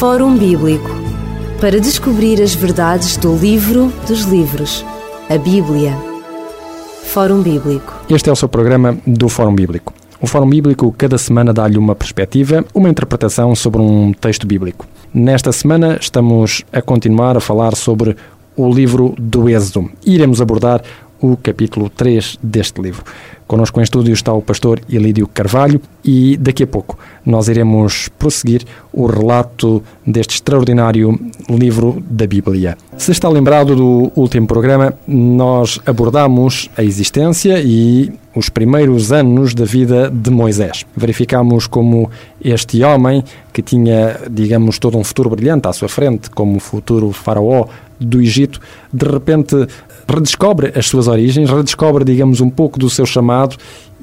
Fórum Bíblico para descobrir as verdades do livro dos livros, a Bíblia. Fórum Bíblico. Este é o seu programa do Fórum Bíblico. O Fórum Bíblico cada semana dá-lhe uma perspectiva, uma interpretação sobre um texto bíblico. Nesta semana estamos a continuar a falar sobre o livro do Êxodo. Iremos abordar o capítulo 3 deste livro. Connosco em estúdio está o pastor Elídio Carvalho e daqui a pouco nós iremos prosseguir o relato deste extraordinário livro da Bíblia. Se está lembrado do último programa, nós abordamos a existência e os primeiros anos da vida de Moisés. Verificamos como este homem, que tinha, digamos, todo um futuro brilhante à sua frente, como futuro faraó do Egito, de repente redescobre as suas origens, redescobre, digamos, um pouco do seu chamado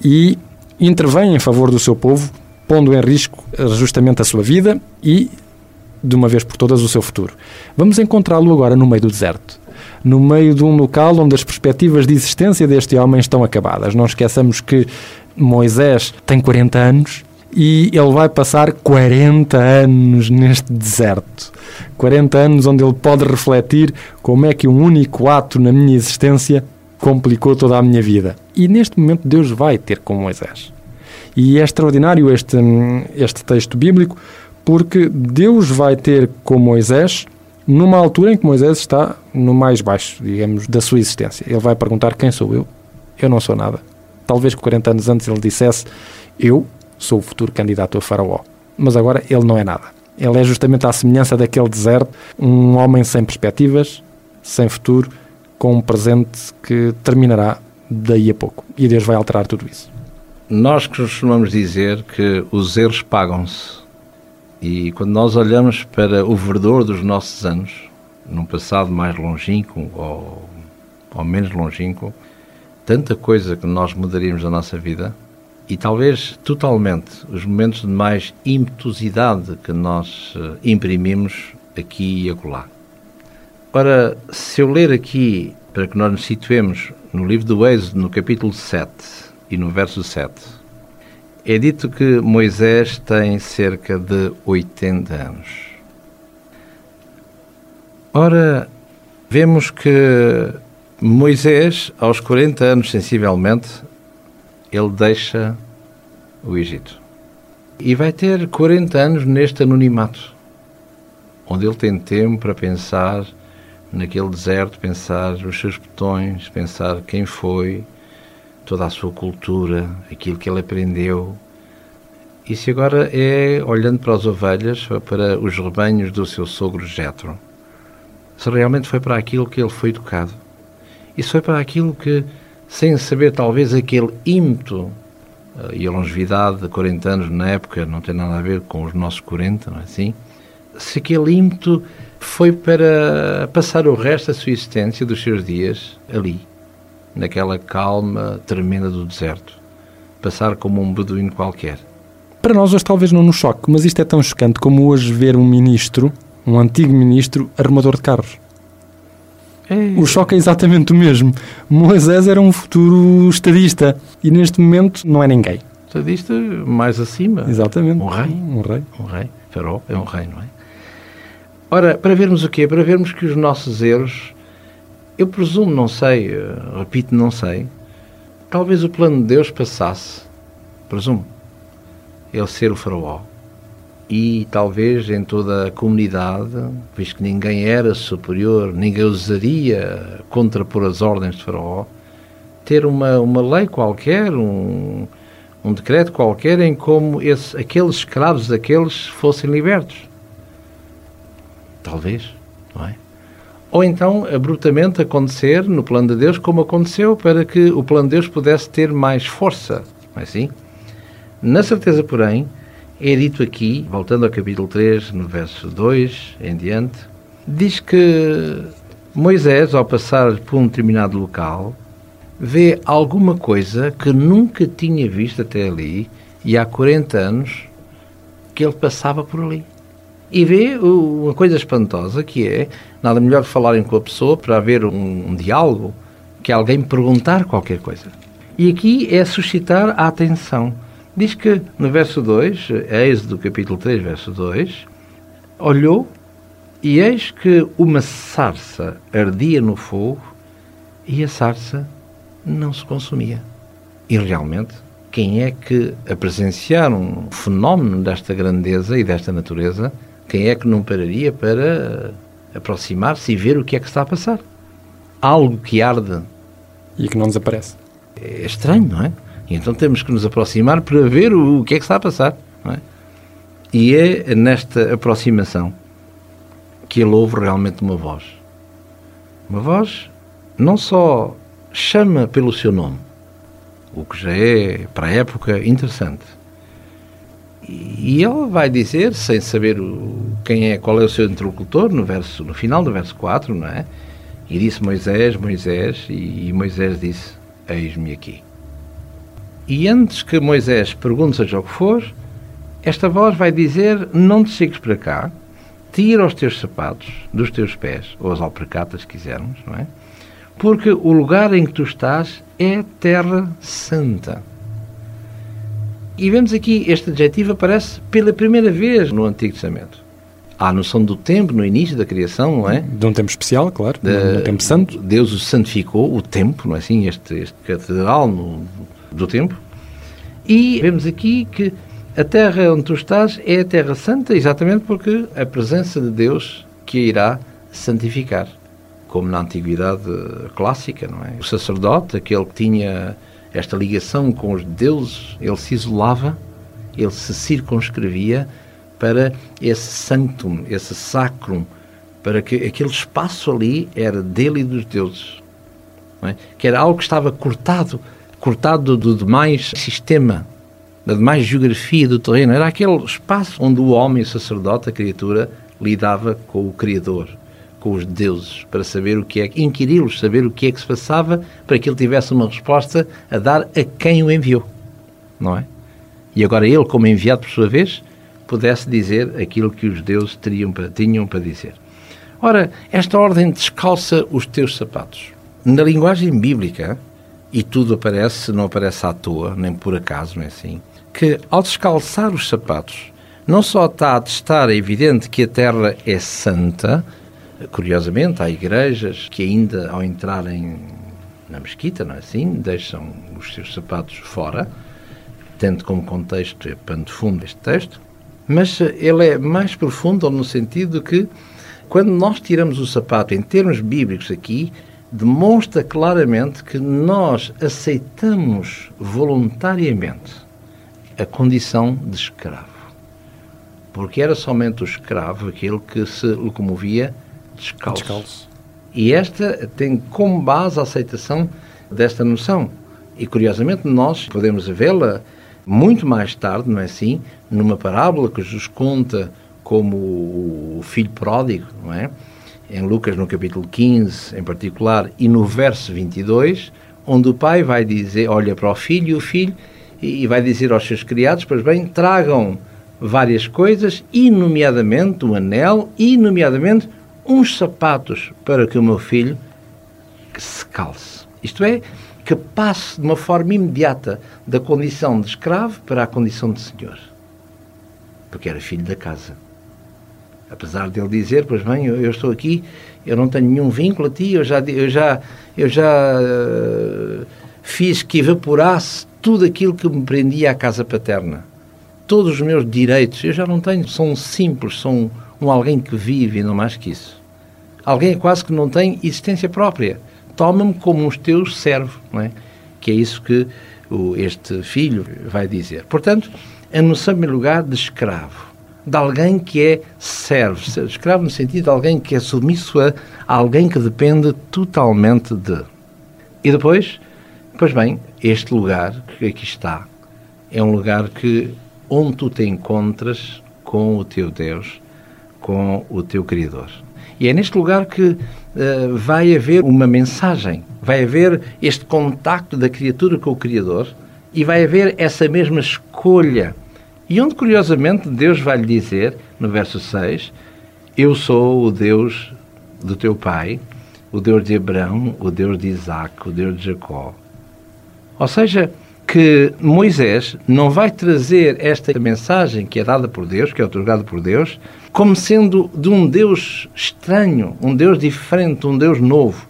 e intervém em favor do seu povo, pondo em risco eh, justamente a sua vida e, de uma vez por todas, o seu futuro. Vamos encontrá-lo agora no meio do deserto. No meio de um local onde as perspectivas de existência deste homem estão acabadas. Não esqueçamos que Moisés tem 40 anos, e ele vai passar 40 anos neste deserto. 40 anos onde ele pode refletir como é que um único ato na minha existência complicou toda a minha vida. E neste momento Deus vai ter com Moisés. E é extraordinário este, este texto bíblico porque Deus vai ter com Moisés numa altura em que Moisés está no mais baixo, digamos, da sua existência. Ele vai perguntar: Quem sou eu? Eu não sou nada. Talvez 40 anos antes ele dissesse: Eu sou o futuro candidato a faraó. Mas agora ele não é nada. Ele é justamente à semelhança daquele deserto, um homem sem perspectivas, sem futuro, com um presente que terminará daí a pouco. E Deus vai alterar tudo isso. Nós costumamos dizer que os erros pagam-se. E quando nós olhamos para o verdor dos nossos anos, num passado mais longínquo ou, ou menos longínquo, tanta coisa que nós mudaríamos na nossa vida, e talvez totalmente os momentos de mais impetuosidade que nós uh, imprimimos aqui e acolá. Ora, se eu ler aqui, para que nós nos situemos no livro do Êxodo, no capítulo 7 e no verso 7, é dito que Moisés tem cerca de 80 anos. Ora, vemos que Moisés, aos 40 anos sensivelmente, ele deixa o Egito. E vai ter 40 anos neste anonimato, onde ele tem tempo para pensar naquele deserto, pensar os seus botões, pensar quem foi, toda a sua cultura, aquilo que ele aprendeu. E se agora é olhando para as ovelhas, para os rebanhos do seu sogro Jetro, se realmente foi para aquilo que ele foi educado. Isso foi para aquilo que sem saber talvez aquele ímpeto eh, e a longevidade de 40 anos na época não tem nada a ver com os nossos 40, não é assim? Se aquele ímpeto foi para passar o resto da sua existência, dos seus dias, ali, naquela calma tremenda do deserto, passar como um beduíno qualquer. Para nós hoje talvez não nos choque, mas isto é tão chocante como hoje ver um ministro, um antigo ministro, arrumador de carros. O choque é exatamente o mesmo. Moisés era um futuro estadista e neste momento não é ninguém. Estadista mais acima. Exatamente. Um rei. Um rei. Um rei. Faraó é um rei, não é? Ora, para vermos o quê? Para vermos que os nossos erros, eu presumo, não sei, eh, repito, não sei, talvez o plano de Deus passasse, presumo, ele ser o faraó, e talvez em toda a comunidade, visto que ninguém era superior, ninguém ousaria contrapor as ordens de Faraó, ter uma, uma lei qualquer, um, um decreto qualquer em como esse, aqueles escravos daqueles fossem libertos. Talvez, não é? Ou então, abruptamente acontecer no plano de Deus como aconteceu para que o plano de Deus pudesse ter mais força, não é assim? Na certeza, porém, é dito aqui, voltando ao capítulo 3, no verso 2 em diante, diz que Moisés, ao passar por um determinado local, vê alguma coisa que nunca tinha visto até ali e há 40 anos que ele passava por ali. E vê uma coisa espantosa que é nada melhor que falarem com a pessoa para haver um, um diálogo que alguém perguntar qualquer coisa. E aqui é suscitar a atenção Diz que no verso 2, Êxodo capítulo 3, verso 2, olhou e eis que uma sarça ardia no fogo e a sarça não se consumia. E realmente, quem é que, a presenciar um fenómeno desta grandeza e desta natureza, quem é que não pararia para aproximar-se e ver o que é que está a passar? Algo que arde. E que não desaparece. É estranho, não é? E então temos que nos aproximar para ver o, que é que está a passar. É? E é nesta aproximação que ele ouve realmente uma voz. Uma voz não só chama pelo seu nome, o que já é, para a época, interessante. E ele vai dizer, sem saber quem é, qual é o seu interlocutor, no, verso, no final do verso 4, não é? E disse Moisés, Moisés, e Moisés disse: Eis-me aqui. E antes que Moisés pergunte seja o que for, esta voz vai dizer: Não te chegues para cá, tira os teus sapatos dos teus pés, ou as alpercatas, se quisermos, não é? Porque o lugar em que tu estás é terra santa. E vemos aqui este adjetivo aparece pela primeira vez no Antigo Testamento. Há a noção do tempo no início da criação, não é? De um tempo especial, claro, de, um tempo santo. Deus o santificou, o tempo, não é assim? Este, este catedral no, do tempo. E vemos aqui que a terra onde tu estás é a terra santa, exatamente porque a presença de Deus que a irá santificar. Como na antiguidade clássica, não é? O sacerdote, aquele que tinha esta ligação com os deuses, ele se isolava, ele se circunscrevia para esse sanctum, esse sacrum, para que aquele espaço ali era dele e dos deuses. É? Que era algo que estava cortado, cortado do demais sistema da demais geografia do terreno. Era aquele espaço onde o homem, o sacerdote, a criatura, lidava com o Criador, com os deuses, para saber o que é, inquiri-los, saber o que é que se passava, para que ele tivesse uma resposta a dar a quem o enviou, não é? E agora ele, como enviado por sua vez, pudesse dizer aquilo que os deuses teriam tinham para dizer. Ora, esta ordem descalça os teus sapatos. Na linguagem bíblica, e tudo aparece, não aparece à toa, nem por acaso, não é assim? que, ao descalçar os sapatos, não só está a testar, é evidente que a terra é santa, curiosamente, há igrejas que ainda, ao entrarem na mesquita, não é assim, deixam os seus sapatos fora, tendo como contexto, é pano de fundo este texto, mas ele é mais profundo no sentido que, quando nós tiramos o sapato, em termos bíblicos aqui, demonstra claramente que nós aceitamos voluntariamente a condição de escravo. Porque era somente o escravo aquele que se locomovia descalço. descalço. E esta tem como base a aceitação desta noção. E curiosamente nós podemos vê-la muito mais tarde, não é assim, numa parábola que Jesus conta como o filho pródigo, não é? Em Lucas, no capítulo 15, em particular, e no verso 22, onde o pai vai dizer, olha para o filho e o filho e vai dizer aos seus criados, pois bem, tragam várias coisas, e nomeadamente um anel, e nomeadamente uns sapatos para que o meu filho se calce. Isto é, que passe de uma forma imediata da condição de escravo para a condição de senhor. Porque era filho da casa. Apesar de ele dizer, pois bem, eu, eu estou aqui, eu não tenho nenhum vínculo a ti, eu já, eu já, eu já uh, fiz que evaporasse tudo aquilo que me prendia à casa paterna. Todos os meus direitos, eu já não tenho, são simples, são um alguém que vive não mais que isso. Alguém quase que não tem existência própria. Toma-me como os teus servos, não é? Que é isso que o, este filho vai dizer. Portanto, a noção, em lugar, de escravo. De alguém que é servo. Escravo no sentido de alguém que é submisso a alguém que depende totalmente de. E depois, Pois bem, este lugar que aqui está é um lugar que onde tu te encontras com o teu Deus, com o teu Criador. E é neste lugar que uh, vai haver uma mensagem, vai haver este contacto da criatura com o Criador e vai haver essa mesma escolha. E onde, curiosamente, Deus vai lhe dizer, no verso 6, Eu sou o Deus do teu pai, o Deus de Abraão, o Deus de Isaac, o Deus de Jacó. Ou seja, que Moisés não vai trazer esta mensagem que é dada por Deus, que é otorgada por Deus, como sendo de um Deus estranho, um Deus diferente, um Deus novo,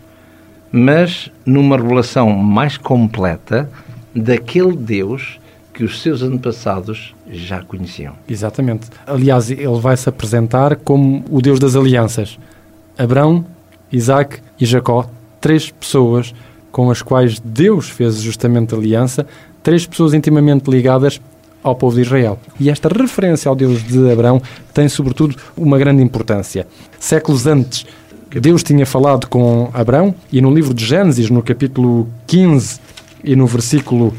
mas numa revelação mais completa daquele Deus que os seus antepassados já conheciam. Exatamente. Aliás, ele vai se apresentar como o Deus das alianças. Abraão, Isaac e Jacó, três pessoas com as quais Deus fez justamente aliança, três pessoas intimamente ligadas ao povo de Israel. E esta referência ao Deus de Abraão tem, sobretudo, uma grande importância. Séculos antes, Deus tinha falado com Abraão e no livro de Gênesis, no capítulo 15 e no versículo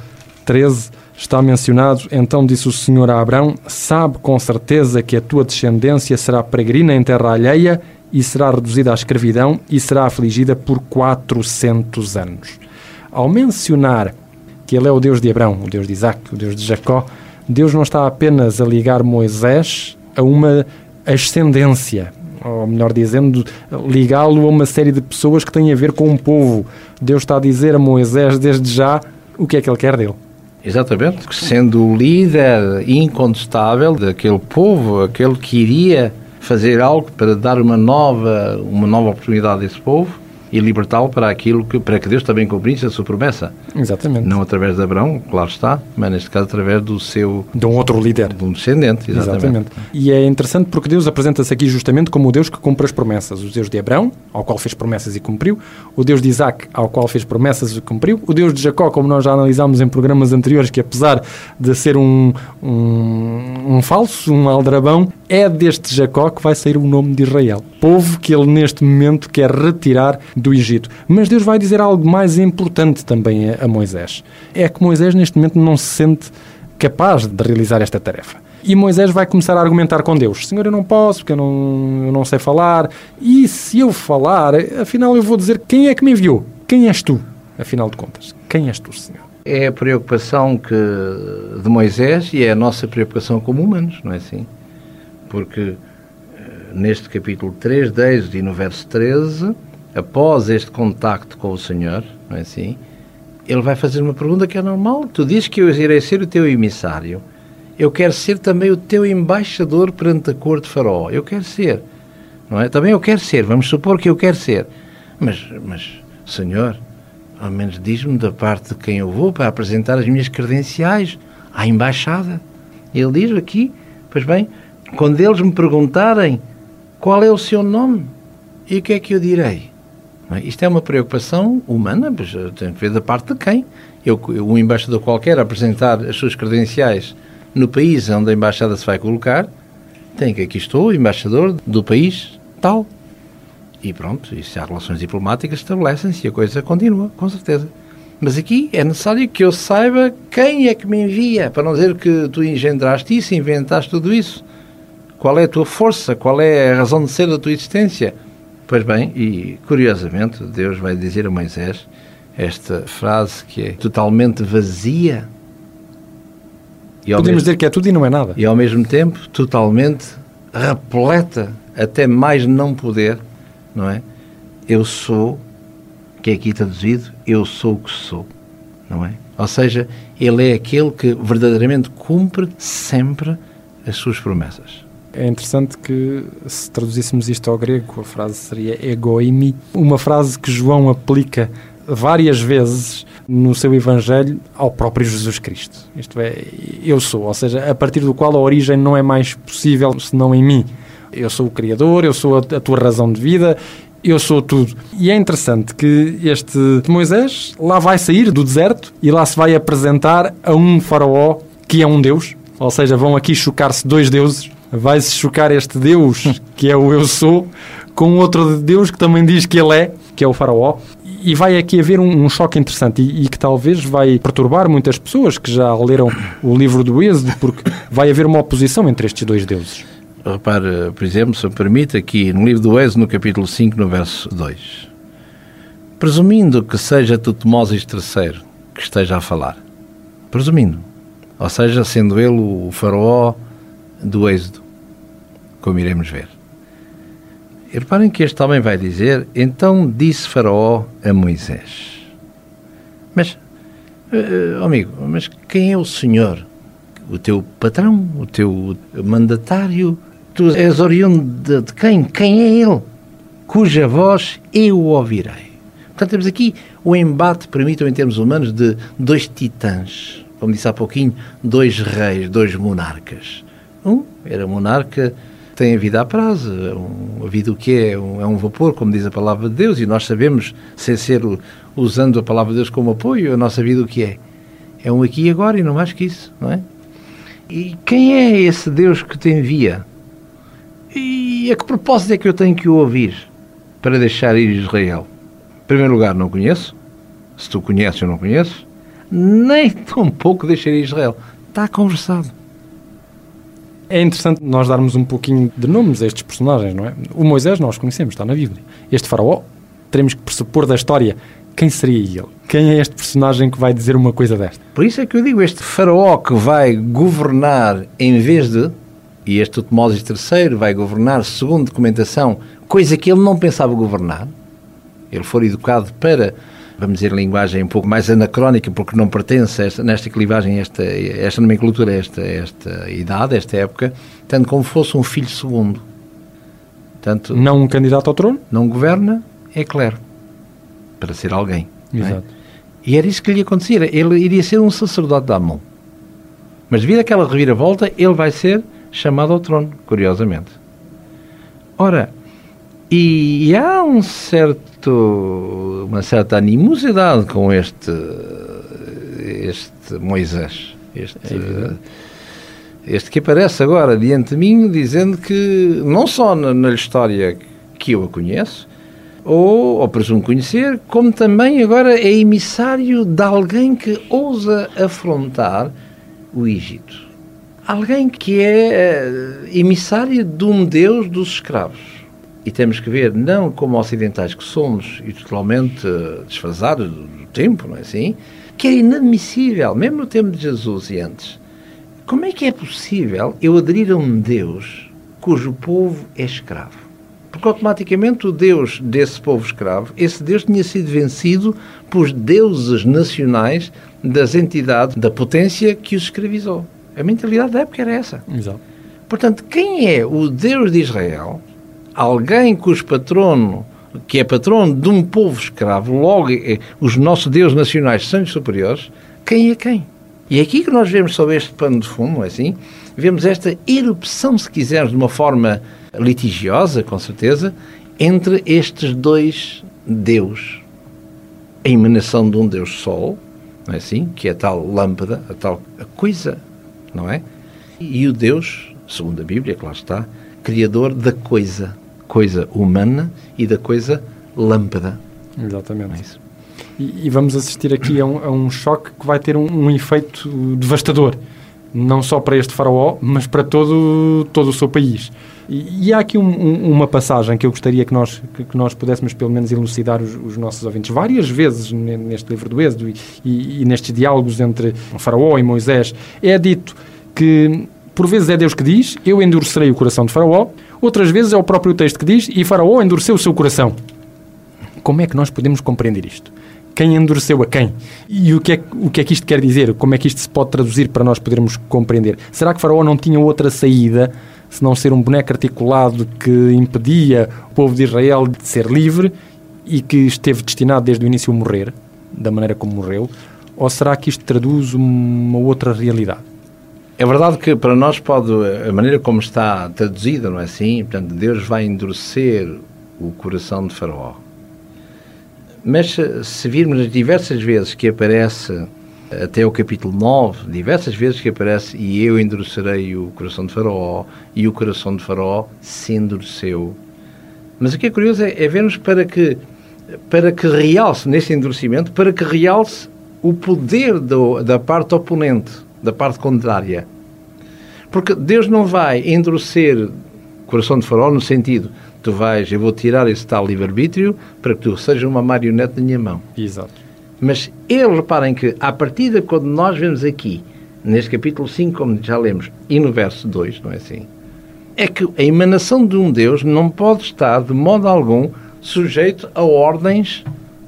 13, está mencionado: Então disse o Senhor a Abraão: Sabe com certeza que a tua descendência será peregrina em terra alheia e será reduzida à escravidão e será afligida por 400 anos. Ao mencionar que ele é o Deus de Abraão, o Deus de Isaac, o Deus de Jacó, Deus não está apenas a ligar Moisés a uma ascendência, ou melhor dizendo, ligá-lo a uma série de pessoas que têm a ver com o povo. Deus está a dizer a Moisés desde já o que é que ele quer dele. Exatamente, sendo o líder incontestável daquele povo, aquele que iria fazer algo para dar uma nova, uma nova oportunidade a esse povo e libertá-lo para aquilo que para que Deus também cumprisse a sua promessa. Exatamente. Não através de Abraão, claro está, mas neste caso através do seu de um outro líder, de um descendente, exatamente. exatamente. E é interessante porque Deus apresenta-se aqui justamente como o Deus que cumpre as promessas, o Deus de Abraão, ao qual fez promessas e cumpriu, o Deus de Isaac, ao qual fez promessas e cumpriu, o Deus de Jacó, como nós já analisámos em programas anteriores, que apesar de ser um, um, um falso, um aldrabão, é deste Jacó que vai sair o nome de Israel, povo que ele neste momento quer retirar do Egito. Mas Deus vai dizer algo mais importante também a Moisés. É que Moisés neste momento não se sente capaz de realizar esta tarefa. E Moisés vai começar a argumentar com Deus: Senhor, eu não posso, porque eu não, eu não sei falar. E se eu falar, afinal eu vou dizer quem é que me enviou? Quem és tu? Afinal de contas, quem és tu, Senhor? É a preocupação que, de Moisés e é a nossa preocupação como humanos, não é assim? Porque eh, neste capítulo 3 de Êxodo e no verso 13, após este contacto com o Senhor, não é assim? Ele vai fazer uma pergunta que é normal. Tu dizes que eu irei ser o teu emissário. Eu quero ser também o teu embaixador perante a corte de Faraó. Eu quero ser. Não é? Também eu quero ser. Vamos supor que eu quero ser. Mas, mas Senhor, ao menos diz-me da parte de quem eu vou para apresentar as minhas credenciais à embaixada. Ele diz aqui, pois bem, quando eles me perguntarem qual é o seu nome e o que é que eu direi? É? Isto é uma preocupação humana, mas tem que ver da parte de quem. Eu, um embaixador qualquer apresentar as suas credenciais no país onde a embaixada se vai colocar, tem que aqui estou, embaixador do país tal. E pronto, e se há relações diplomáticas, estabelecem-se e a coisa continua, com certeza. Mas aqui é necessário que eu saiba quem é que me envia, para não dizer que tu engendraste isso, inventaste tudo isso. Qual é a tua força? Qual é a razão de ser da tua existência? Pois bem, e curiosamente, Deus vai dizer a Moisés esta frase que é totalmente vazia. E Podemos mesmo, dizer que é tudo e não é nada. E ao mesmo tempo, totalmente repleta, até mais não poder, não é? Eu sou, que é aqui traduzido, eu sou o que sou, não é? Ou seja, ele é aquele que verdadeiramente cumpre sempre as suas promessas. É interessante que, se traduzíssemos isto ao grego, a frase seria egoimi, uma frase que João aplica várias vezes no seu Evangelho ao próprio Jesus Cristo. Isto é, eu sou, ou seja, a partir do qual a origem não é mais possível senão em mim. Eu sou o Criador, eu sou a tua razão de vida, eu sou tudo. E é interessante que este Moisés lá vai sair do deserto e lá se vai apresentar a um faraó que é um deus, ou seja, vão aqui chocar-se dois deuses vai-se chocar este Deus, que é o eu sou, com outro Deus que também diz que ele é, que é o faraó. E vai aqui haver um, um choque interessante e, e, que talvez vai perturbar muitas pessoas que já leram o livro do Êxodo, porque vai haver uma oposição entre estes dois deuses. Repare, por exemplo, se me permite, aqui no livro do Êxodo, no capítulo 5, no verso 2. Presumindo que seja Tutmoses III que esteja a falar, presumindo, ou seja, sendo ele o faraó do Êxodo, como iremos ver. E reparem que este homem vai dizer: Então disse Faraó a Moisés. Mas Uh, amigo, mas quem é o senhor? O teu patrão? O teu mandatário? Tu és oriundo de quem? Quem é ele? Cuja voz eu ouvirei. Portanto, temos aqui o embate, permitam em termos humanos, de dois titãs. Como disse há pouquinho, dois reis, dois monarcas. Um era monarca, tem a vida a prazo, é um, a vida o que é? Um, é um vapor, como diz a palavra de Deus, e nós sabemos, sem ser usando a palavra de Deus como apoio, a nossa vida o que é? É um aqui e agora e não mais que isso, não é? E quem é esse Deus que te envia? E a que propósito é que eu tenho que o ouvir para deixar ir Israel? Em primeiro lugar, não conheço. Se tu conheces, eu não conheço. Nem tão pouco deixaria Israel. Está conversado. É interessante nós darmos um pouquinho de nomes a estes personagens, não é? O Moisés nós conhecemos, está na Bíblia. Este faraó, teremos que pressupor da história quem seria ele? Quem é este personagem que vai dizer uma coisa desta? Por isso é que eu digo, este faraó que vai governar em vez de, e este Tutmoses III vai governar segundo documentação, coisa que ele não pensava governar, ele for educado para, vamos dizer, linguagem um pouco mais anacrónica, porque não pertence esta, nesta clivagem, esta, esta nomenclatura, esta, esta idade, esta época, tanto como fosse um filho segundo. Tanto, não um candidato ao trono? Não governa, é claro para ser alguém. É? Exato. É? E era isso que lhe acontecia. Ele iria ser um sacerdote da Amon. Mas devido àquela reviravolta, ele vai ser chamado ao trono, curiosamente. Ora, e, e há um certo, uma certa animosidade com este, este Moisés. Este, é este que aparece agora diante de mim, dizendo que, não só na, na história que eu a conheço, ou, ou presumo conhecer, como também agora é emissário de alguém que ousa afrontar o Egito. Alguém que é uh, emissário de um Deus dos escravos. E temos que ver, não como ocidentais que somos e totalmente uh, desfasados do tempo, não é assim? Que é inadmissível, mesmo no tempo de Jesus e antes. Como é que é possível eu aderir a um Deus cujo povo é escravo? Porque automaticamente o Deus desse povo escravo, esse Deus tinha sido vencido por deuses nacionais das entidades da potência que os escravizou. A mentalidade da época era essa. Exato. Portanto, quem é o Deus de Israel? Alguém cujo patrono, que é patrono de um povo escravo, logo eh, os nossos deuses nacionais são superiores, quem é quem? E é aqui que nós vemos sobre este pano de fundo, é assim? Vemos esta erupção, se quisermos, de uma forma litigiosa, com certeza, entre estes dois Deus. A emanação de um Deus Sol, não é assim? Que é a tal lâmpada, a tal coisa, não é? E o Deus, segundo a Bíblia, que lá está, criador da coisa, coisa humana e da coisa lâmpada. Exatamente. É isso. E, e, vamos assistir aqui a um, a um choque que vai ter um, um efeito devastador não só para este faraó, mas para todo, todo o seu país. E, e há aqui um, um, uma passagem que eu gostaria que nós, que, que nós pudéssemos pelo menos elucidar os, os, nossos ouvintes. Várias vezes neste livro do Êxodo e, e, e nestes diálogos entre o faraó e Moisés é dito que por vezes é Deus que diz, eu endurecerei o coração de faraó, outras vezes é o próprio texto que diz, e faraó endureceu o seu coração. Como é que nós podemos compreender isto? quem endureceu a quem. E o que, é, o que é que isto quer dizer? Como é que isto se pode traduzir para nós podermos compreender? Será que Faraó não tinha outra saída se não ser um boneco articulado que impedia o povo de Israel de ser livre e que esteve destinado desde o início a morrer, da maneira como morreu? Ou será que isto traduz uma outra realidade? É verdade que para nós pode, a maneira como está traduzida, não é assim? Portanto, Deus vai endurecer o coração de Faraó. Mas se virmos as diversas vezes que aparece, até o capítulo 9, diversas vezes que aparece, e eu endurecerei o coração de Faraó, e o coração de Faraó se endureceu. Mas o que é curioso é, é vermos para que, para que realce, nesse endurecimento, para que realce o poder do, da parte oponente, da parte contrária. Porque Deus não vai endurecer o coração de Faraó no sentido tu vais, eu vou tirar esse tal livre-arbítrio para que tu sejas uma marionete na minha mão. Exato. Mas eles reparem que, à partida, quando nós vemos aqui, neste capítulo 5, como já lemos, e no verso 2, não é assim? É que a emanação de um Deus não pode estar, de modo algum, sujeito a ordens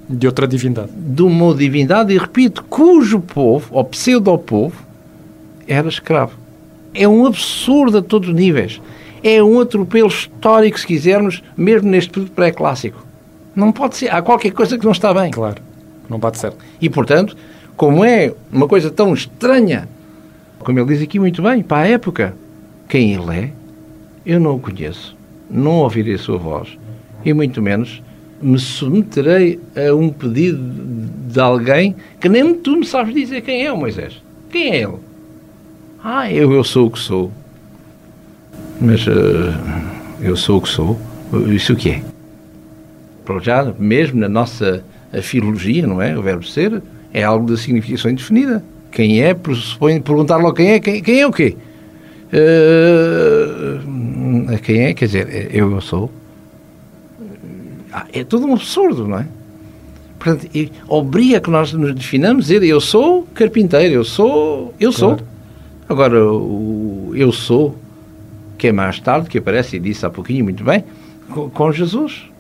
De outra divindade. De uma divindade, e repito, cujo povo, ou pseudo-povo, era escravo. É um absurdo a todos os níveis. É um atropelo histórico, se quisermos, mesmo neste período pré-clássico. Não pode ser. Há qualquer coisa que não está bem. Claro, não bate certo. E, portanto, como é uma coisa tão estranha, como ele diz aqui muito bem, para a época, quem ele é, eu não o conheço, não ouvirei a sua voz, e muito menos me submeterei a um pedido de alguém que nem tu me sabes dizer quem é o Moisés. Quem é ele? Ah, eu, eu sou o que sou. Mas uh, eu sou o que sou. Isso o que é? Já, mesmo na nossa filologia, não é? O verbo ser é algo de significação indefinida. Quem é, pressupõe perguntar logo quem é, quem, quem é o quê? Uh, quem é? Quer dizer, eu, eu sou. Ah, é tudo um absurdo, não é? Portanto, obriga que nós nos definamos dizer eu sou carpinteiro, eu sou, eu sou. Agora, o eu sou, que é mais tarde, que aparece e disse há pouquinho muito bem, com, com Jesus.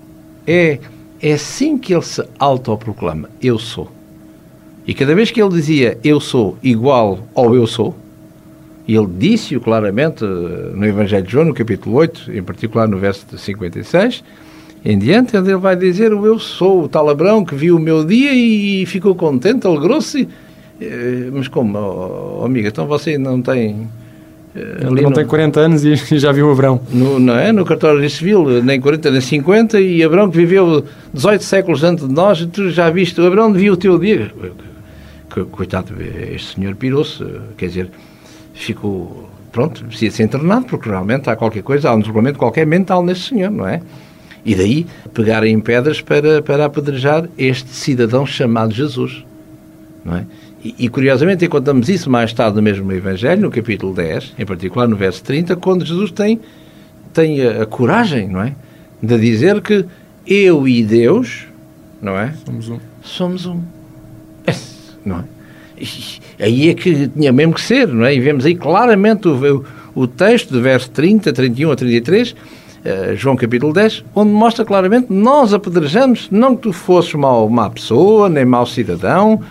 É, é assim que ele se autoproclama, eu sou. E cada vez que ele dizia eu sou igual ao eu sou, e ele disse-o claramente eh, no Evangelho de João, no capítulo 8, em particular no verso 56, em diante, onde ele vai dizer o eu sou, o tal Abrão que viu o meu dia e ficou contente, alegrou-se. Eh, mas como, oh, amiga, então você não tem... Eh, ele não no, tem 40 anos e já viu o Abrão. No, não é? No cartório civil, nem 40 nem 50, e Abrão que viveu 18 séculos antes de nós, tu já viste, o Abrão viu o teu dia. Coitado, este senhor pirou-se, quer dizer, ficou, pronto, precisa ser internado, porque realmente há qualquer coisa, há um desregulamento qualquer mental neste senhor, não é? E daí pegarem em pedras para, para apedrejar este cidadão chamado Jesus. Não é? E, e, curiosamente encontramos isso mais tarde no mesmo Evangelho, no capítulo 10, em particular no verso 30, quando Jesus tem, tem a, a coragem, não é? De dizer que eu e Deus, não é? Somos um. Somos um. Não é? E, aí é que tinha mesmo que ser, não é? E vemos aí claramente o, o, o texto do verso 30, 31 a 33, Uh, João capítulo 10, onde mostra claramente nós apedrejamos, não que tu fosses mau, má pessoa, nem mau cidadão,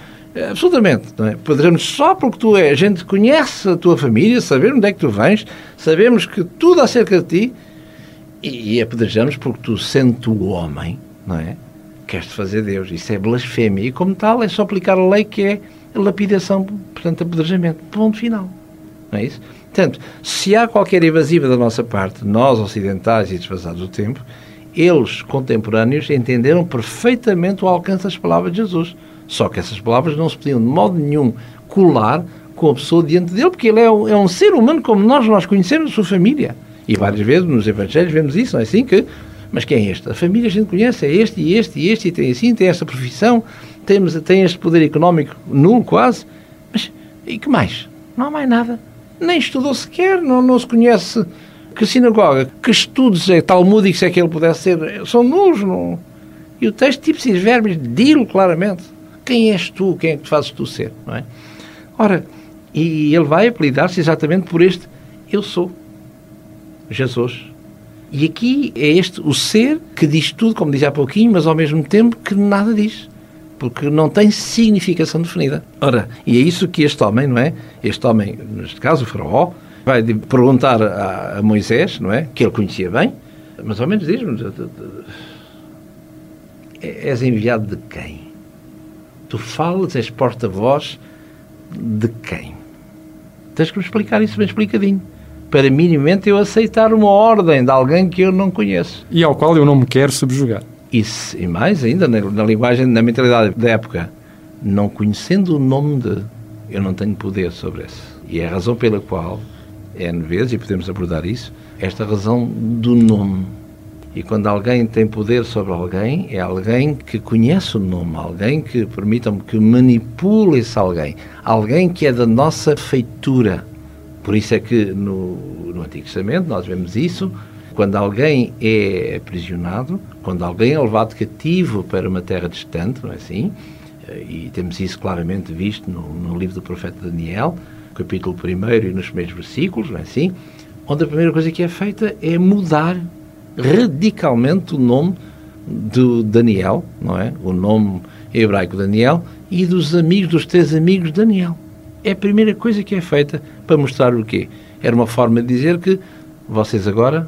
absolutamente, não é? Apedrejamos só porque tu é, a gente conhece a tua família, sabemos onde é que tu vens, sabemos que tudo acerca de ti, e, e apedrejamos porque tu, sendo o homem, não é? Queres-te fazer Deus. Isso é blasfémia. E como tal, é só aplicar a lei que é lapidação, portanto, apedrejamento. Ponto final. Não é isso? Portanto, se há qualquer evasiva da nossa parte, nós ocidentais e desfasados do tempo, eles, contemporâneos, entenderam perfeitamente o alcance das palavras de Jesus. Só que essas palavras não se podiam de modo nenhum colar com a pessoa diante dele, porque ele é um, é um ser humano como nós, nós conhecemos a sua família. E várias vezes nos Evangelhos vemos isso, não é assim? Que, mas quem é este? A família a gente conhece, é este e este e este, e tem assim, tem esta profissão, temos, tem este poder económico nulo quase. Mas e que mais? Não há mais nada nem estudou sequer, não, não se conhece que sinagoga, que estudos é, talmúdicos é que ele pudesse ser, são nulos. Não. E o texto, tipos e verbos, dilo claramente. Quem és tu? Quem é que te fazes tu ser? Não é? Ora, e ele vai apelidar-se exatamente por este eu sou, Jesus. E aqui é este o ser que diz tudo, como dizia há pouquinho, mas ao mesmo tempo que nada diz porque não tem significação definida. Ora, e é isso que este homem, não é? Este homem, neste caso o faraó, vai perguntar a, Moisés, não é? Que ele conhecia bem, mas ao menos diz-me: és enviado de quem? Tu falas, és porta-voz de quem? Tens que me explicar isso bem explicadinho. Para minimamente eu aceitar uma ordem de alguém que eu não conheço. E ao qual eu não me quero subjugar. E, e mais ainda, na, na, linguagem, na mentalidade da época, não conhecendo o nome de, eu não tenho poder sobre esse. E é a razão pela qual, N vezes, e podemos abordar isso, esta razão do nome. E quando alguém tem poder sobre alguém, é alguém que conhece o nome, alguém que, permitam-me, que manipule esse alguém, alguém que é da nossa feitura. Por isso é que no, no Antigo Testamento nós vemos isso, quando alguém é aprisionado, quando alguém é levado cativo para uma terra distante, não é assim? E temos isso claramente visto no, no livro do profeta Daniel, capítulo 1 e nos primeiros versículos, não é assim? Onde a primeira coisa que é feita é mudar radicalmente o nome do Daniel, não é? O nome hebraico Daniel e dos amigos, dos três amigos de Daniel. É a primeira coisa que é feita para mostrar o quê? Era uma forma de dizer que vocês agora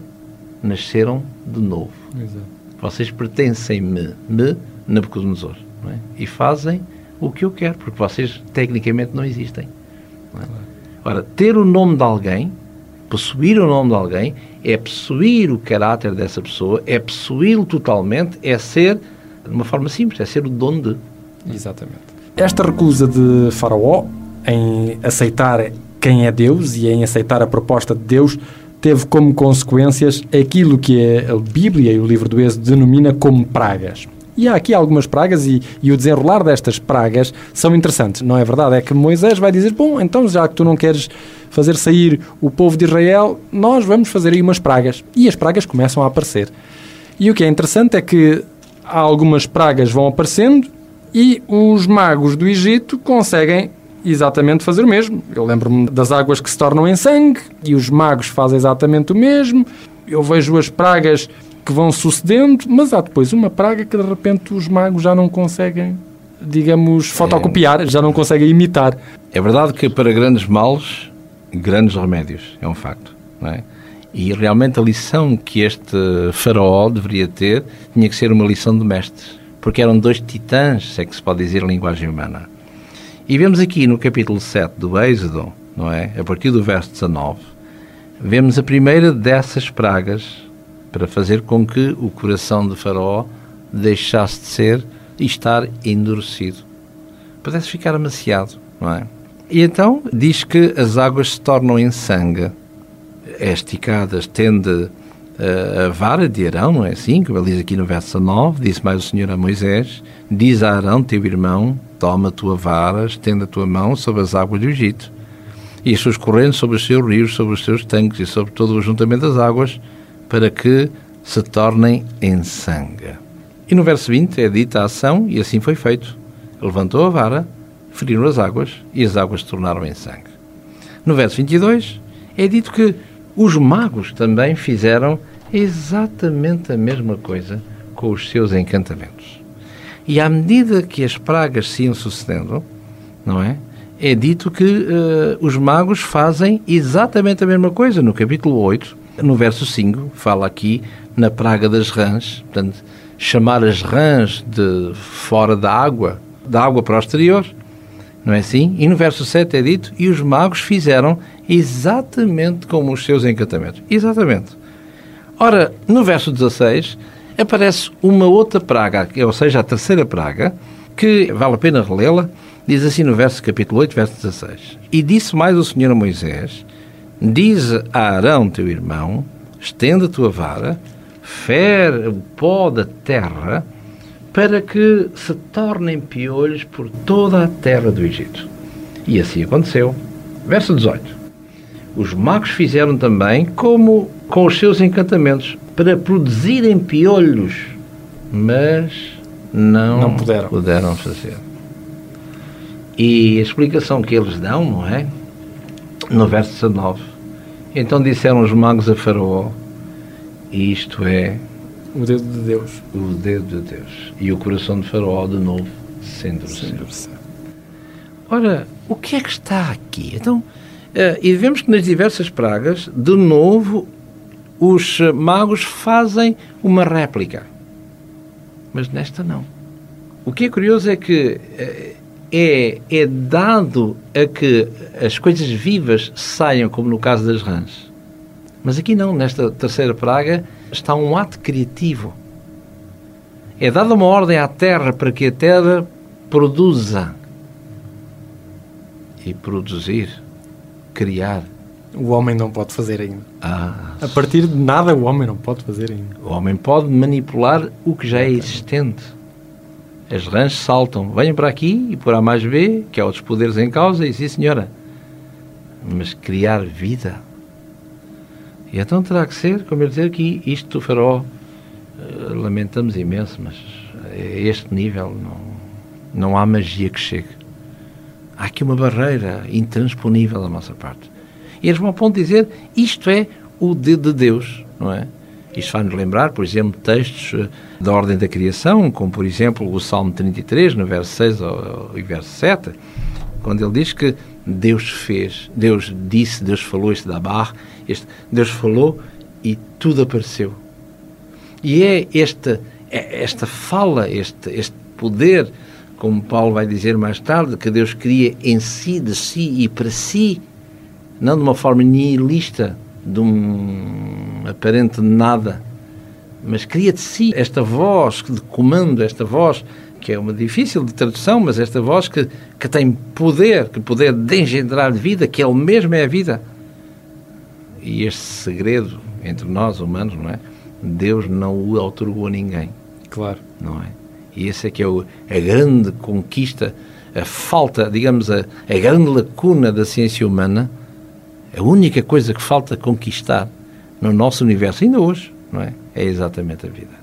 nasceram de novo. Exato. Vocês pertencem-me, me, Nabucodonosor. É? E fazem o que eu quero, porque vocês tecnicamente não existem. Não é? Ora, ter o nome de alguém, possuir o nome de alguém, é possuir o caráter dessa pessoa, é possuí-lo totalmente, é ser, de uma forma simples, é ser o dono de. Exatamente. Esta recusa de Faraó em aceitar quem é Deus e em aceitar a proposta de Deus teve como consequências aquilo que a Bíblia e o livro do Êxodo denomina como pragas. E há aqui algumas pragas e, e, o desenrolar destas pragas são interessantes, não é verdade? É que Moisés vai dizer, bom, então já que tu não queres fazer sair o povo de Israel, nós vamos fazer aí umas pragas. E as pragas começam a aparecer. E o que é interessante é que algumas pragas vão aparecendo e os magos do Egito conseguem exatamente fazer o mesmo. Eu lembro-me das águas que se tornam em sangue e os magos fazem exatamente o mesmo. Eu vejo as pragas que vão sucedendo, mas há depois uma praga que de repente os magos já não conseguem, digamos, fotocopiar, é... já não conseguem imitar. É verdade que para grandes males, grandes remédios, é um facto, não é? E realmente a lição que este faraó deveria ter tinha que ser uma lição de mestres, porque eram dois titãs, se é que se pode dizer em linguagem humana. E vemos aqui no capítulo 7 do Êxodo, não é? A partir do verso 19, vemos a primeira dessas pragas para fazer com que o coração de Faraó deixasse de ser e estar endurecido. Pudesse ficar amaciado, não é? E então diz que as águas se tornam em sangue. É esticada, estende a vara de Arão, não é assim? Como ele diz aqui no verso 9, disse mais o Senhor a Moisés, diz a Arão, teu irmão, toma a tua vara, estende a tua mão sobre as águas do Egito, e as suas correntes sobre os seus rios, sobre os seus tanques e sobre todo o ajuntamento das águas, para que se tornem em sangue. E no verso 20 é dita a ação, e assim foi feito. Levantou a vara, feriram as águas, e as águas se tornaram em sangue. No verso 22 é dito que os magos também fizeram exatamente a mesma coisa com os seus encantamentos. E à medida que as pragas se iam sucedendo, não é? É dito que uh, os magos fazem exatamente a mesma coisa. No capítulo 8, no verso 5, fala aqui na praga das rãs, portanto, chamar as rãs de fora da água, da água para o exterior, não é assim? E no verso 7 é dito: E os magos fizeram exatamente como os seus encantamentos. Exatamente. Ora, no verso 16 aparece uma outra praga, ou seja, a terceira praga, que vale a pena relê-la, diz assim no verso capítulo 8, verso 16: E disse mais o Senhor a Moisés: Diz a Arão, teu irmão, estenda a tua vara, fere o pó da terra, para que se tornem piolhos por toda a terra do Egito. E assim aconteceu. Verso 18. Os magos fizeram também como com os seus encantamentos, para produzirem piolhos, mas não, não puderam. puderam fazer. E a explicação que eles dão, não é? No verso 19, então disseram os magos a Faraó: Isto é. O dedo de Deus. O dedo de Deus. E o coração de Faraó, de novo, se endureceu. Ora, o que é que está aqui? Então, uh, e vemos que nas diversas pragas, de novo, os magos fazem uma réplica. Mas nesta não. O que é curioso é que uh, é, é dado a que as coisas vivas saiam, como no caso das rãs. Mas aqui não, nesta terceira praga, está um ato criativo. É dada uma ordem à terra para que a terra produza. E produzir, criar. O homem não pode fazer ainda. Ah, a partir de nada, o homem não pode fazer ainda. O homem pode manipular o que já é existente as rãs saltam, venham para aqui e por A mais B, que há outros poderes em causa, e sim senhora. Mas criar vida. E então terá que ser, como eu dizer aqui, isto do faraó, eh, lamentamos imenso, mas a este nível não, não há magia que chegue. Há aqui uma barreira intransponível da nossa parte. E eles vão ao ponto de dizer, isto é o dedo de Deus, não é? Isto faz-nos lembrar, por exemplo, textos eh, da ordem da criação, como por exemplo o Salmo 33, no verso 6 e verso 7, quando ele diz que Deus fez, Deus disse, Deus falou, este da barra, este, Deus falou e tudo apareceu. E é esta, é esta fala, este, este poder, como Paulo vai dizer mais tarde, que Deus cria em si, de si e para si, não de uma forma nihilista, de um aparente nada, mas cria de si esta voz de comando, esta voz que é uma difícil de tradução, mas esta voz que, que tem poder, que poder de engendrar vida, que Ele mesmo é a vida. E este segredo entre nós humanos, não é? Deus não o otorgou a ninguém. Claro. Não é? E essa é que é o, a grande conquista, a falta, digamos, a, a grande lacuna da ciência humana, a única coisa que falta conquistar no nosso universo, ainda hoje, não é? É exatamente a vida.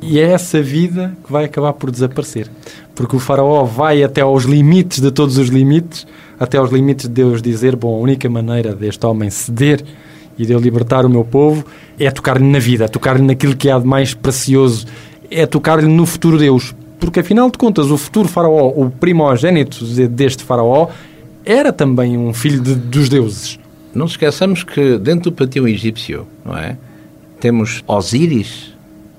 E é essa vida que vai acabar por desaparecer. Porque o faraó vai até aos limites de todos os limites, até aos limites de Deus dizer, bom, a única maneira deste homem ceder e de eu libertar o meu povo é tocar-lhe na vida, é tocar-lhe naquilo que há de mais precioso, é tocar-lhe no futuro Deus. Porque afinal de contas, o futuro faraó, o primogênito deste faraó, era também um filho de, dos deuses. Não esqueçamos que dentro do panteão egípcio, não é? Temos Osíris,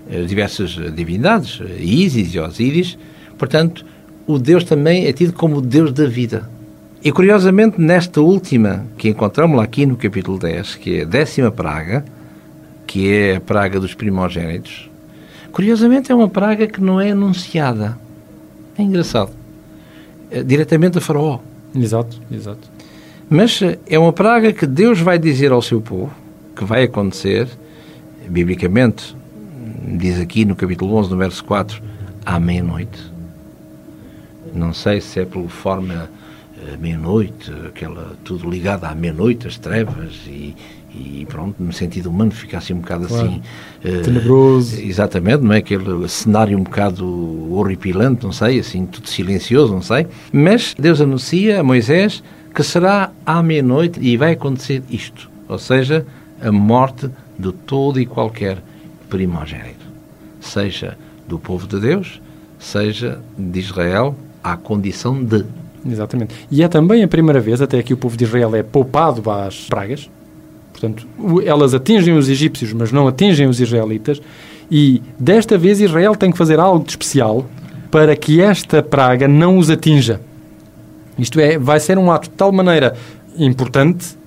eh, diversas divindades, Ísis e Osíris, portanto, o Deus também é tido como o Deus da vida. E curiosamente, nesta última que encontramos aqui no capítulo 10, que é a décima praga, que é a praga dos primogênitos, curiosamente é uma praga que não é anunciada. É engraçado. É diretamente a Faraó. Exato, exato. Mas eh, é uma praga que Deus vai dizer ao seu povo que vai acontecer, biblicamente, diz aqui no capítulo 11, no verso 4, à meia-noite. Não sei se é por forma uh, meia-noite, aquela tudo ligado à meia-noite, as trevas e, e pronto, no sentido humano fica assim um bocado claro. assim uh, tenebroso. Exatamente, não é aquele cenário um bocado horripilante, não sei, assim tudo silencioso, não sei. Mas Deus anuncia a Moisés que será à meia-noite e vai acontecer isto, ou seja, a morte de todo e qualquer primogênito, seja do povo de Deus, seja de Israel, à condição de. Exatamente. E é também a primeira vez, até aqui o povo de Israel é poupado às pragas, portanto, elas atingem os egípcios, mas não atingem os israelitas, e desta vez Israel tem que fazer algo de especial para que esta praga não os atinja. Isto é, vai ser um ato de tal maneira importante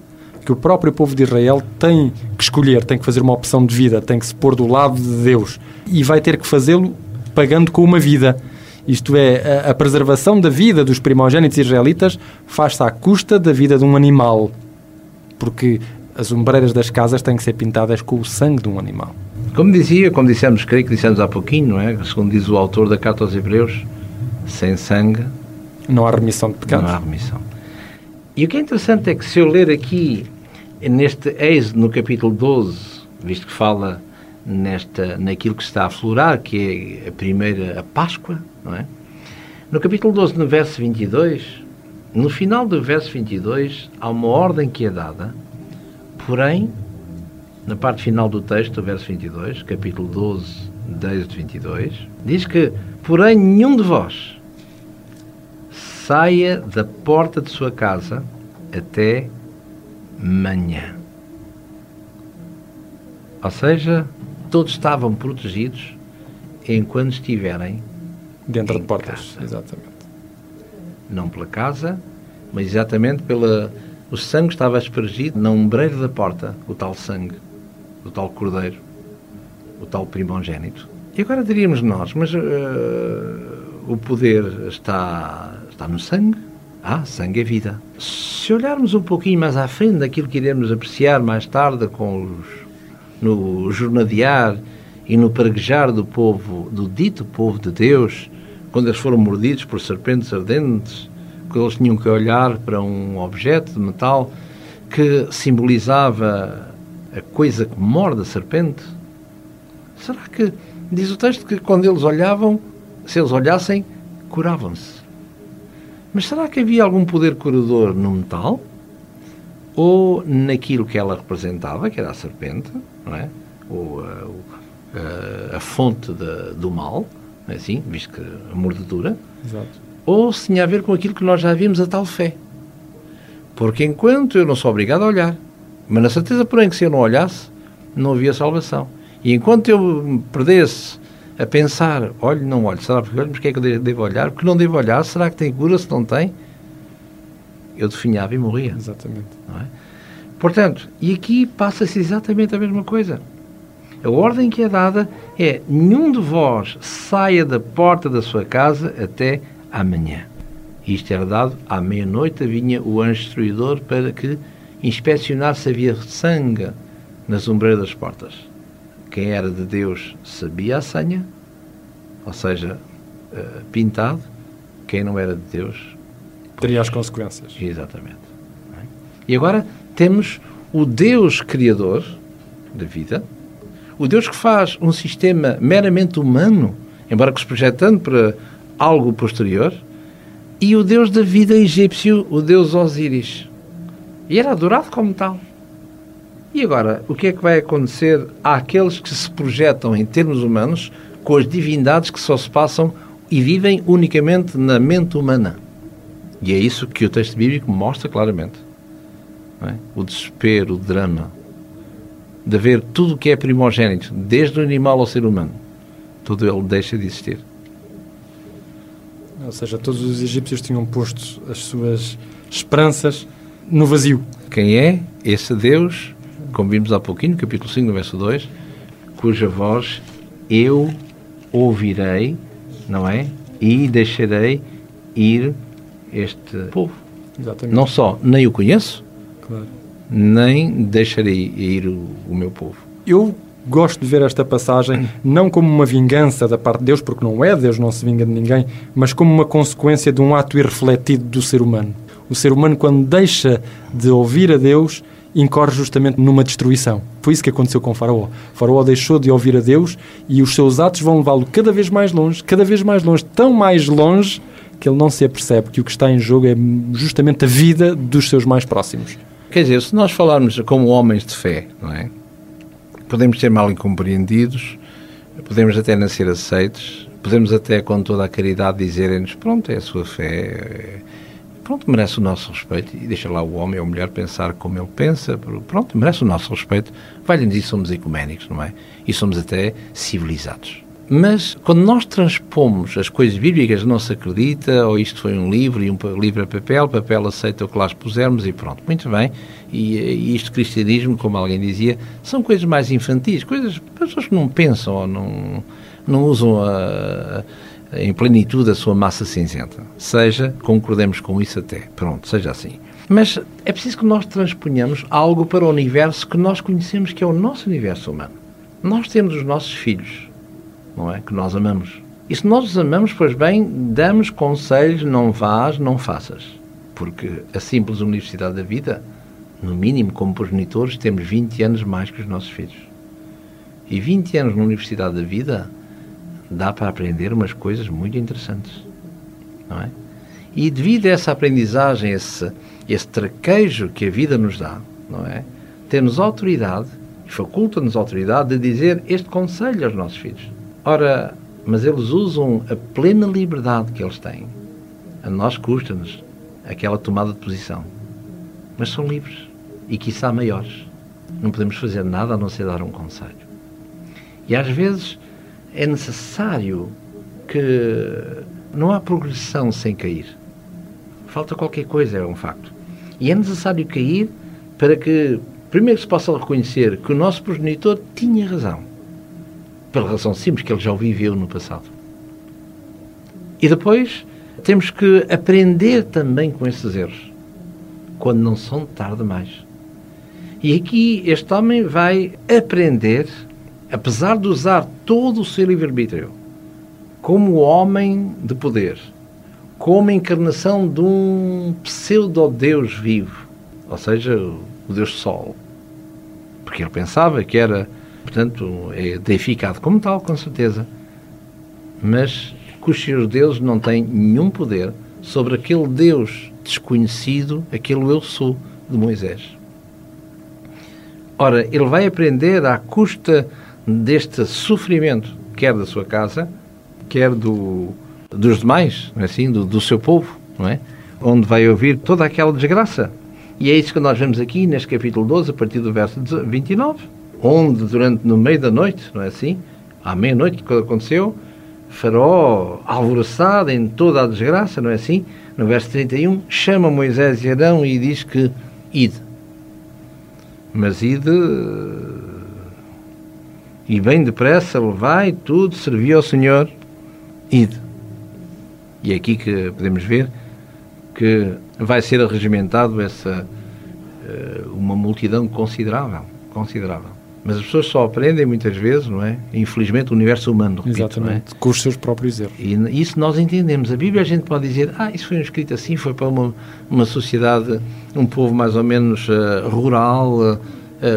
que o próprio povo de Israel tem que escolher, tem que fazer uma opção de vida, tem que se pôr do lado de Deus e vai ter que fazê-lo pagando com uma vida. Isto é, a, preservação da vida dos primogênitos israelitas faz-se à custa da vida de um animal, porque as ombreiras das casas têm que ser pintadas com o sangue de um animal. Como dizia, como dissemos, creio que dissemos há pouquinho, não é? Segundo diz o autor da Carta aos Hebreus, sem sangue não há remissão de pecados. Não há remissão. E o que é interessante é que se eu ler aqui, neste Êxodo, no capítulo 12, visto que fala nesta, naquilo que está a florar, que é a primeira, a Páscoa, não é? No capítulo 12, no verso 22, no final do verso 22, há uma ordem que é dada, porém, na parte final do texto, do verso 22, capítulo 12, de Êxodo 22, diz que, porém, nenhum de vós saia da porta de sua casa até manhã. Ou seja, todos estavam protegidos enquanto estiverem dentro de portas, casa. exatamente. Não pela casa, mas exatamente pela o sangue estava aspergido na ombreira da porta, o tal sangue, o tal cordeiro, o tal primogênito. E agora diríamos nós, mas uh, o poder está Está no sangue. Ah, sangue é vida. Se olharmos um pouquinho mais à frente daquilo que iremos apreciar mais tarde com os, no jornadear e no praguejar do povo, do dito povo de Deus, quando eles foram mordidos por serpentes ardentes, quando eles tinham que olhar para um objeto de metal que simbolizava a coisa que morde a serpente. Será que, diz o texto, que quando eles olhavam, se eles olhassem, curavam-se? Mas será que havia algum poder curador no metal? Ou naquilo que ela representava, que era a serpente, não é? ou a, a, a fonte da, do mal, assim, visto que a mordedura, Exato. ou se tinha a ver com aquilo que nós já vimos, a tal fé. Porque enquanto eu não sou obrigado a olhar, mas na certeza, porém, que se eu não olhasse, não havia salvação. E enquanto eu me perdesse a pensar, olho, não olho, será porque olho, mas que é que eu devo olhar? Porque não devo olhar, será que tem cura, se não tem? Eu definhava e morria. Exatamente. É? Portanto, e aqui passa-se exatamente a mesma coisa. A ordem que é dada é: nenhum de vós saia da porta da sua casa até amanhã. Isto era dado à meia-noite, vinha o anjo destruidor para que inspecionasse se havia sangue nas ombreiras das portas. Quem era de Deus sabia a senha, ou seja, uh, pintado. Quem não era de Deus. Teria as consequências. Exatamente. É? E agora temos o Deus Criador da vida, o Deus que faz um sistema meramente humano, embora que se projetando para algo posterior, e o Deus da vida egípcio, o Deus Osíris. E era adorado como tal. E agora, o que é que vai acontecer àqueles que se projetam em termos humanos com as divindades que só se passam e vivem unicamente na mente humana? E é isso que o texto bíblico mostra claramente. É? O desespero, o drama de ver tudo o que é primogênito, desde o animal ao ser humano, tudo ele deixa de existir. Ou seja, todos os egípcios tinham posto as suas esperanças no vazio. Quem é esse Deus, como vimos há pouquinho, no capítulo 5, no verso 2, cuja voz eu ouvirei, não é? E deixarei ir este povo. Exatamente. Não só nem o conheço, Claro. nem deixarei ir o, o meu povo. Eu gosto de ver esta passagem não como uma vingança da parte de Deus, porque não é, Deus não se vinga de ninguém, mas como uma consequência de um ato irrefletido do ser humano. O ser humano, quando deixa de ouvir a Deus, incorre justamente numa destruição. Foi isso que aconteceu com Faraó. Faraó deixou de ouvir a Deus e os seus atos vão levá-lo cada vez mais longe, cada vez mais longe, tão mais longe que ele não se apercebe que o que está em jogo é justamente a vida dos seus mais próximos. Quer dizer, se nós falarmos como homens de fé, não é? Podemos ser mal incompreendidos, podemos até não ser aceitos, podemos até com toda a caridade dizerem-nos, pronto, é a sua fé, é- pronto, merece o nosso respeito, e deixa lá o homem ou a mulher pensar como ele pensa, pronto, merece o nosso respeito, vai-lhe dizer somos ecuménicos, não é? E somos até civilizados. Mas quando nós transpomos as coisas bíblicas, não se acredita, ou isto foi um livro e um livro é papel, papel aceita o que lá expusermos e pronto, muito bem. E, e isto cristianismo, como alguém dizia, são coisas mais infantis, coisas pessoas que não pensam ou não, não usam a, a- em plenitude a sua massa cinzenta. Seja, concordemos com isso até, pronto, seja assim. Mas é preciso que nós transponhamos algo para o universo que nós conhecemos, que é o nosso universo humano. Nós temos os nossos filhos, não é? Que nós amamos. E se nós os amamos, pois bem, damos conselhos, não vás, não faças. Porque a simples Universidade da Vida, no mínimo como progenitores, temos 20 anos mais que os nossos filhos. E 20 anos na Universidade da Vida dá para aprender umas coisas muito interessantes. Não é? E devido a essa aprendizagem, esse, esse traquejo que a vida nos dá, não é? Temos autoridade, faculta-nos autoridade de dizer este conselho aos nossos filhos. Ora, mas eles usam a plena liberdade que eles têm. A nós custa-nos aquela tomada de posição. Mas são livres e, quiçá, maiores. Não podemos fazer nada a não ser dar um conselho. E às vezes é necessário que não há progressão sem cair. Falta qualquer coisa, é um facto. E é necessário cair para que, primeiro, se possa reconhecer que o nosso progenitor tinha razão. Pela razão simples que ele já o viveu no passado. E depois temos que aprender também com esses erros, quando não são tarde demais. E aqui este homem vai aprender, apesar de usar todo o seu livre-arbítrio, como homem de poder, como encarnação de um pseudo-deus vivo, ou seja, o Deus Sol. Porque ele pensava que era, portanto, é deificado como tal, com certeza. Mas que os seus deuses não têm nenhum poder sobre aquele Deus desconhecido, aquele eu sou de Moisés. Ora, ele vai aprender à custa deste sofrimento, quer da sua casa, quer do, dos demais, não é assim, do, do seu povo, não é? Onde vai ouvir toda aquela desgraça. E é isso que nós vemos aqui neste capítulo 12, a partir do verso 29, onde durante no meio da noite, não é assim, à meia-noite que aconteceu, Faraó, alvoroçado em toda a desgraça, não é assim? No verso 31, chama Moisés e Arão e diz que ide. Mas ide e bem depressa levai tudo, servi ao Senhor, ide. E é aqui que podemos ver que vai ser arregimentado essa eh, uma multidão considerável, considerável. Mas as pessoas só aprendem muitas vezes, não é? Infelizmente, o universo humano, repito, Exatamente, é? com os seus próprios erros. E isso nós entendemos. A Bíblia a gente pode dizer, ah, isso foi escrito assim, foi para uma, uma sociedade, um povo mais ou menos uh, rural, uh,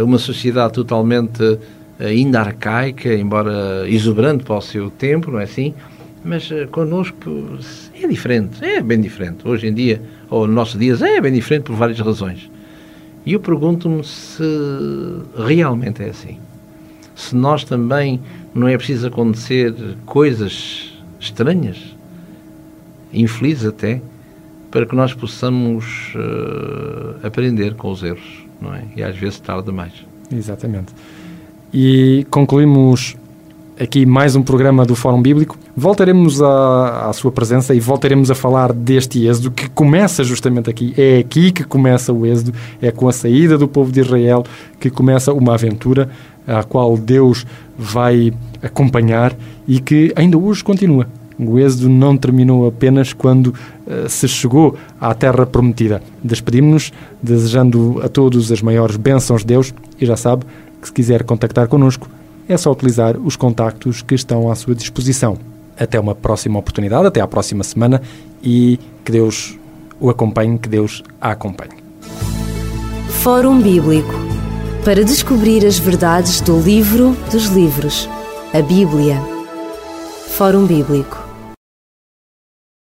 uma sociedade totalmente ainda arcaica, embora exuberante para o seu tempo, não é assim? Mas uh, connosco é diferente, é bem diferente. Hoje em dia, ou nos nossos dias, é bem diferente por várias razões. E eu pergunto-me se realmente é assim. Se nós também não é preciso acontecer coisas estranhas, infelizes até, para que nós possamos uh, aprender com os erros, não é? E às vezes tarde demais. Exatamente. E concluímos aqui mais um programa do Fórum Bíblico. Voltaremos à, à, sua presença e voltaremos a falar deste êxodo que começa justamente aqui. É aqui que começa o êxodo, é com a saída do povo de Israel que começa uma aventura a qual Deus vai acompanhar e que ainda hoje continua. O êxodo não terminou apenas quando uh, se chegou à terra prometida. Despedimos-nos desejando a todos as maiores bênçãos de Deus e já sabe que se quiser contactar connosco é só utilizar os contactos que estão à sua disposição. Até uma próxima oportunidade, até à próxima semana e que Deus o acompanhe, que Deus a acompanhe. Fórum Bíblico para descobrir as verdades do livro dos livros, a Bíblia. Fórum Bíblico